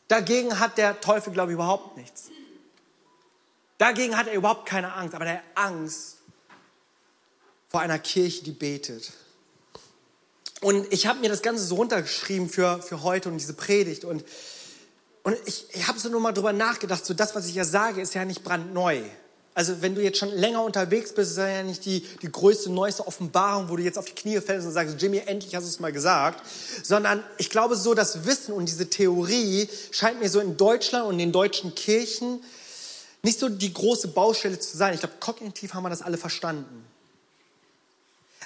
Dagegen hat der Teufel, glaube ich, überhaupt nichts. Dagegen hat er überhaupt keine Angst, aber der Angst vor einer Kirche, die betet. Und ich habe mir das Ganze so runtergeschrieben für, für heute und diese Predigt. Und, und ich, ich habe so nur mal drüber nachgedacht, so das, was ich ja sage, ist ja nicht brandneu. Also wenn du jetzt schon länger unterwegs bist, ist das ja nicht die, die größte, neueste Offenbarung, wo du jetzt auf die Knie fällst und sagst, Jimmy, endlich hast du es mal gesagt. Sondern ich glaube so, das Wissen und diese Theorie scheint mir so in Deutschland und in den deutschen Kirchen nicht so die große Baustelle zu sein. Ich glaube, kognitiv haben wir das alle verstanden.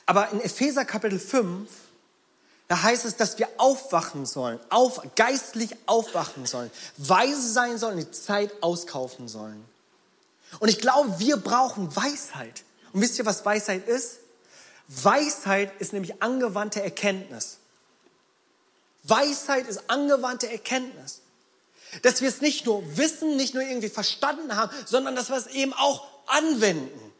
Aber in Epheser Kapitel 5, da heißt es, dass wir aufwachen sollen, auf, geistlich aufwachen sollen, weise sein sollen, die Zeit auskaufen sollen. Und ich glaube, wir brauchen Weisheit. Und wisst ihr, was Weisheit ist? Weisheit ist nämlich angewandte Erkenntnis. Weisheit ist angewandte Erkenntnis. Dass wir es nicht nur wissen, nicht nur irgendwie verstanden haben, sondern dass wir es eben auch anwenden.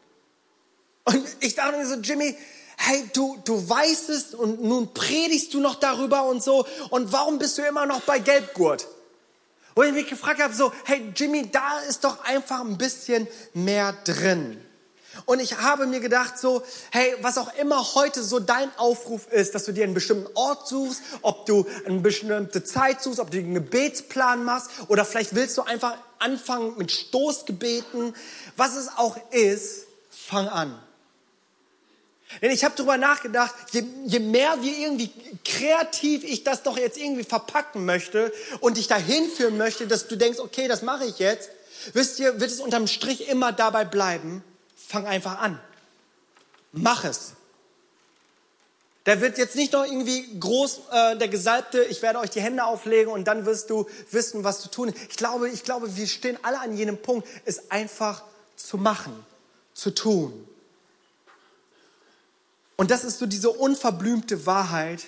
Und ich dachte mir so, Jimmy, hey, du, du weißt es und nun predigst du noch darüber und so. Und warum bist du immer noch bei Gelbgurt? Wo ich mich gefragt habe, so, hey Jimmy, da ist doch einfach ein bisschen mehr drin. Und ich habe mir gedacht, so, hey, was auch immer heute so dein Aufruf ist, dass du dir einen bestimmten Ort suchst, ob du eine bestimmte Zeit suchst, ob du einen Gebetsplan machst oder vielleicht willst du einfach anfangen mit Stoßgebeten, was es auch ist, fang an. Denn ich habe darüber nachgedacht, je, je, mehr wir irgendwie kreativ ich das doch jetzt irgendwie verpacken möchte und dich dahin führen möchte, dass du denkst, okay, das mache ich jetzt, wisst ihr, wird es unterm Strich immer dabei bleiben, fang einfach an. Mach es. Da wird jetzt nicht noch irgendwie groß äh, der Gesalbte, ich werde euch die Hände auflegen und dann wirst du wissen, was zu tun. Ich glaube, ich glaube, wir stehen alle an jenem Punkt, es einfach zu machen, zu tun. Und das ist so diese unverblümte Wahrheit.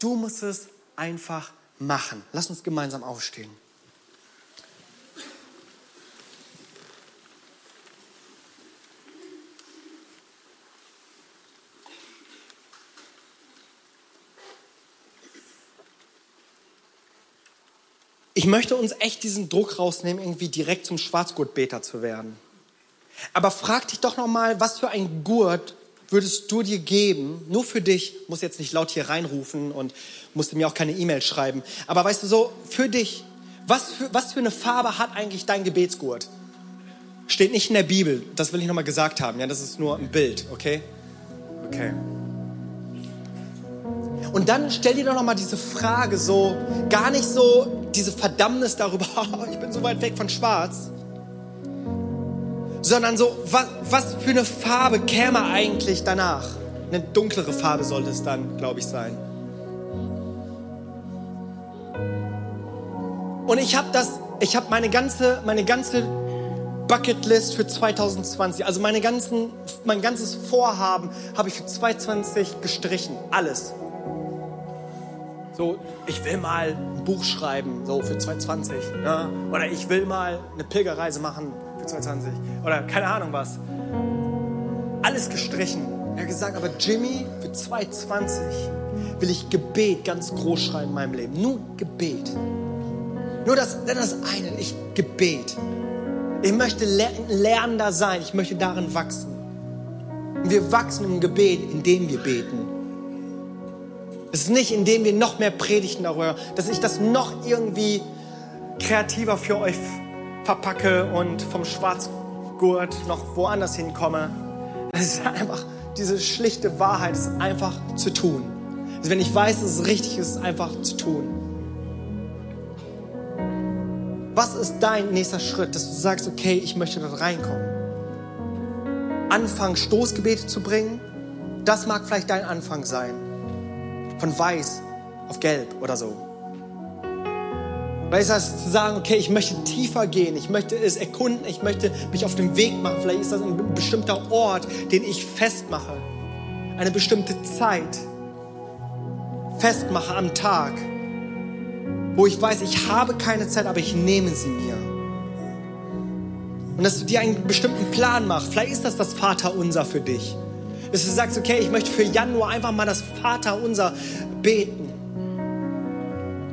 Du musst es einfach machen. Lass uns gemeinsam aufstehen. Ich möchte uns echt diesen Druck rausnehmen, irgendwie direkt zum Schwarzgurtbeter zu werden. Aber frag dich doch noch mal, was für ein Gurt würdest du dir geben, nur für dich, muss jetzt nicht laut hier reinrufen und musst mir auch keine E-Mail schreiben, aber weißt du so, für dich, was für, was für eine Farbe hat eigentlich dein Gebetsgurt? Steht nicht in der Bibel, das will ich nochmal gesagt haben, ja, das ist nur ein Bild, okay? Okay. Und dann stell dir doch nochmal diese Frage so, gar nicht so diese Verdammnis darüber, [LAUGHS] ich bin so weit weg von schwarz, sondern so, was, was für eine Farbe käme eigentlich danach? Eine dunklere Farbe sollte es dann, glaube ich, sein. Und ich habe das, ich habe meine ganze, meine ganze Bucketlist für 2020, also meine ganzen, mein ganzes Vorhaben habe ich für 2020 gestrichen, alles. So, ich will mal ein Buch schreiben, so für 2020, ne? oder ich will mal eine Pilgerreise machen für 2020 oder keine Ahnung was. Alles gestrichen. Er hat gesagt, aber Jimmy, für 2020 will ich Gebet ganz groß schreiben in meinem Leben. Nur Gebet. Nur das, das eine, ich Gebet. Ich möchte lernender sein, ich möchte darin wachsen. Und wir wachsen im Gebet, indem wir beten. Es ist nicht, indem wir noch mehr predigten darüber, dass ich das noch irgendwie kreativer für euch verpacke und vom Schwarzgurt noch woanders hinkomme. Es ist einfach diese schlichte Wahrheit, es ist einfach zu tun. Also wenn ich weiß, dass es richtig ist, es einfach zu tun. Was ist dein nächster Schritt, dass du sagst, okay, ich möchte dort reinkommen? Anfangen, Stoßgebete zu bringen, das mag vielleicht dein Anfang sein. Von weiß auf gelb oder so. Vielleicht ist das zu sagen, okay, ich möchte tiefer gehen, ich möchte es erkunden, ich möchte mich auf den Weg machen. Vielleicht ist das ein bestimmter Ort, den ich festmache. Eine bestimmte Zeit festmache am Tag, wo ich weiß, ich habe keine Zeit, aber ich nehme sie mir. Und dass du dir einen bestimmten Plan machst. Vielleicht ist das das Vaterunser für dich. Dass du sagst, okay, ich möchte für Januar einfach mal das Vaterunser beten.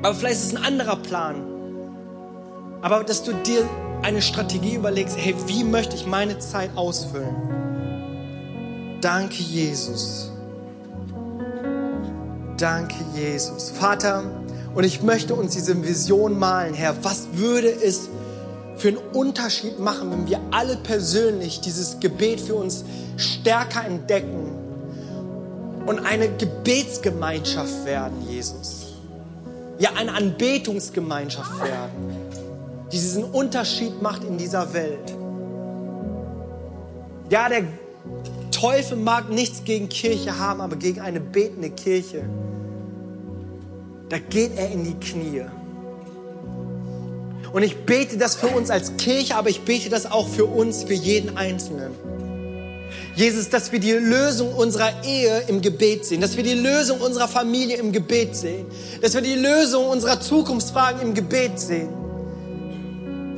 Aber vielleicht ist es ein anderer Plan. Aber dass du dir eine Strategie überlegst, hey, wie möchte ich meine Zeit ausfüllen? Danke, Jesus. Danke, Jesus. Vater, und ich möchte uns diese Vision malen, Herr. Was würde es für einen Unterschied machen, wenn wir alle persönlich dieses Gebet für uns stärker entdecken und eine Gebetsgemeinschaft werden, Jesus? Ja, eine Anbetungsgemeinschaft werden, die diesen Unterschied macht in dieser Welt. Ja, der Teufel mag nichts gegen Kirche haben, aber gegen eine betende Kirche da geht er in die Knie. Und ich bete das für uns als Kirche, aber ich bete das auch für uns, für jeden Einzelnen. Jesus, dass wir die Lösung unserer Ehe im Gebet sehen, dass wir die Lösung unserer Familie im Gebet sehen, dass wir die Lösung unserer Zukunftsfragen im Gebet sehen.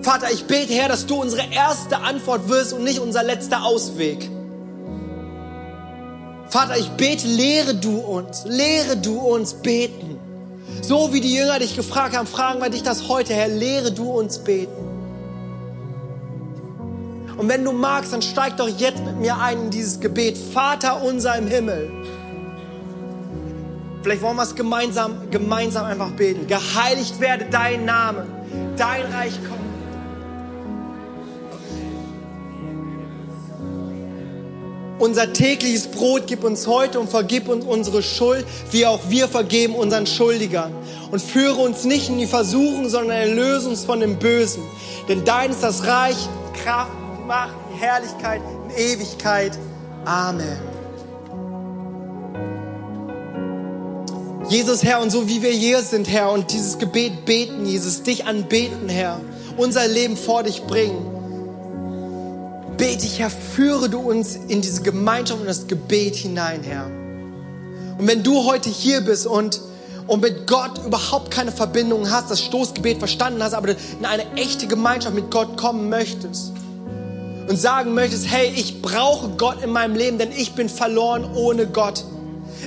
Vater, ich bete, Herr, dass du unsere erste Antwort wirst und nicht unser letzter Ausweg. Vater, ich bete, lehre du uns, lehre du uns beten. So wie die Jünger dich gefragt haben, fragen wir dich das heute, Herr, lehre du uns beten. Und wenn du magst, dann steig doch jetzt mit mir ein in dieses Gebet. Vater unser im Himmel. Vielleicht wollen wir es gemeinsam, gemeinsam einfach beten. Geheiligt werde dein Name, dein Reich komme. Unser tägliches Brot gib uns heute und vergib uns unsere Schuld, wie auch wir vergeben unseren Schuldigern. Und führe uns nicht in die Versuchung, sondern erlöse uns von dem Bösen. Denn dein ist das Reich, Kraft, Macht, Herrlichkeit in Ewigkeit. Amen. Jesus, Herr, und so wie wir hier sind, Herr, und dieses Gebet beten, Jesus, dich anbeten, Herr, unser Leben vor dich bringen bete ich, Herr, führe du uns in diese Gemeinschaft und das Gebet hinein, Herr. Und wenn du heute hier bist und, und mit Gott überhaupt keine Verbindung hast, das Stoßgebet verstanden hast, aber in eine echte Gemeinschaft mit Gott kommen möchtest und sagen möchtest, hey, ich brauche Gott in meinem Leben, denn ich bin verloren ohne Gott.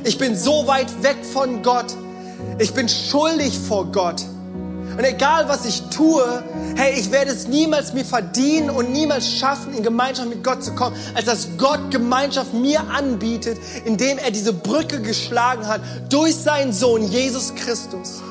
Ich bin so weit weg von Gott. Ich bin schuldig vor Gott. Und egal was ich tue, hey, ich werde es niemals mir verdienen und niemals schaffen, in Gemeinschaft mit Gott zu kommen, als dass Gott Gemeinschaft mir anbietet, indem er diese Brücke geschlagen hat durch seinen Sohn Jesus Christus.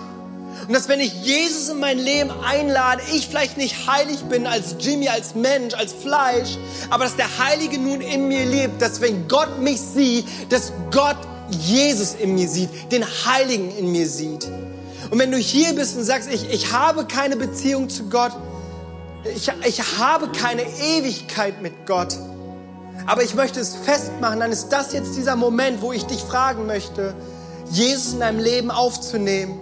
Und dass wenn ich Jesus in mein Leben einlade, ich vielleicht nicht heilig bin als Jimmy, als Mensch, als Fleisch, aber dass der Heilige nun in mir lebt, dass wenn Gott mich sieht, dass Gott Jesus in mir sieht, den Heiligen in mir sieht. Und wenn du hier bist und sagst, ich, ich habe keine Beziehung zu Gott, ich, ich habe keine Ewigkeit mit Gott, aber ich möchte es festmachen, dann ist das jetzt dieser Moment, wo ich dich fragen möchte, Jesus in deinem Leben aufzunehmen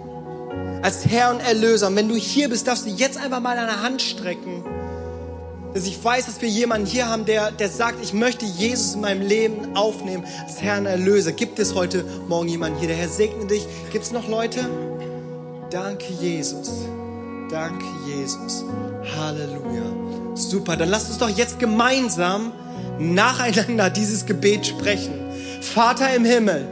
als Herr und Erlöser. Und wenn du hier bist, darfst du jetzt einfach mal deine Hand strecken. Dass ich weiß, dass wir jemanden hier haben, der, der sagt, ich möchte Jesus in meinem Leben aufnehmen als Herr und Erlöser. Gibt es heute Morgen jemanden hier? Der Herr segne dich. Gibt es noch Leute? Danke, Jesus. Danke, Jesus. Halleluja. Super, dann lasst uns doch jetzt gemeinsam nacheinander dieses Gebet sprechen. Vater im Himmel,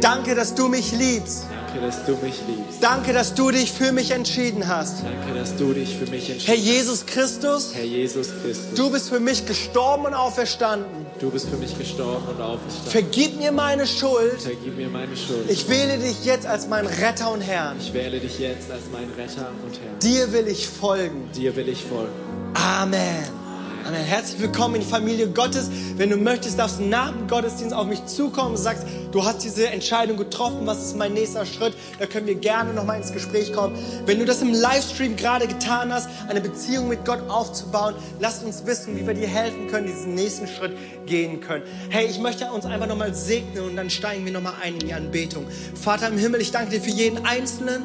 danke, dass du mich liebst. Danke, dass du mich liebst. Danke, dass du dich für mich entschieden hast. Danke, dass du dich für mich Herr entschieden Jesus Christus. Herr Jesus Christus, du bist für mich gestorben und auferstanden. du bist für mich gestorben und auferstanden. Vergib mir meine Schuld. Vergib mir meine Schuld. Ich wähle dich jetzt als meinen Retter und Herrn. Ich wähle dich jetzt als meinen Retter und Herrn. Dir will ich folgen. Dir will ich folgen. Amen. Amen. Herzlich willkommen in die Familie Gottes. Wenn du möchtest, darfst du nach dem Gottesdienst auf mich zukommen und sagst, du hast diese Entscheidung getroffen, was ist mein nächster Schritt? Da können wir gerne nochmal ins Gespräch kommen. Wenn du das im Livestream gerade getan hast, eine Beziehung mit Gott aufzubauen, lass uns wissen, wie wir dir helfen können, diesen nächsten Schritt gehen können. Hey, ich möchte uns einfach nochmal segnen und dann steigen wir nochmal ein in die Anbetung. Vater im Himmel, ich danke dir für jeden Einzelnen.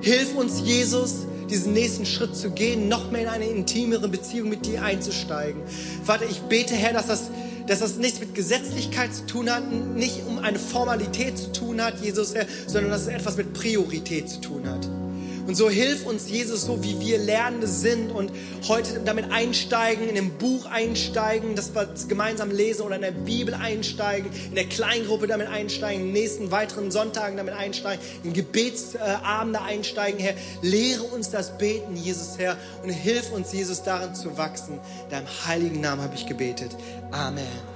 Hilf uns, Jesus, diesen nächsten Schritt zu gehen, noch mehr in eine intimere Beziehung mit dir einzusteigen. Vater, ich bete, Herr, dass das, dass das nichts mit Gesetzlichkeit zu tun hat, nicht um eine Formalität zu tun hat, Jesus, Herr, sondern dass es etwas mit Priorität zu tun hat. Und so hilf uns, Jesus, so wie wir Lernende sind und heute damit einsteigen, in ein Buch einsteigen, das wir gemeinsam lesen oder in der Bibel einsteigen, in der Kleingruppe damit einsteigen, in den nächsten weiteren Sonntagen damit einsteigen, in Gebetsabende einsteigen, Herr. Lehre uns das Beten, Jesus, Herr, und hilf uns, Jesus, darin zu wachsen. In deinem heiligen Namen habe ich gebetet. Amen.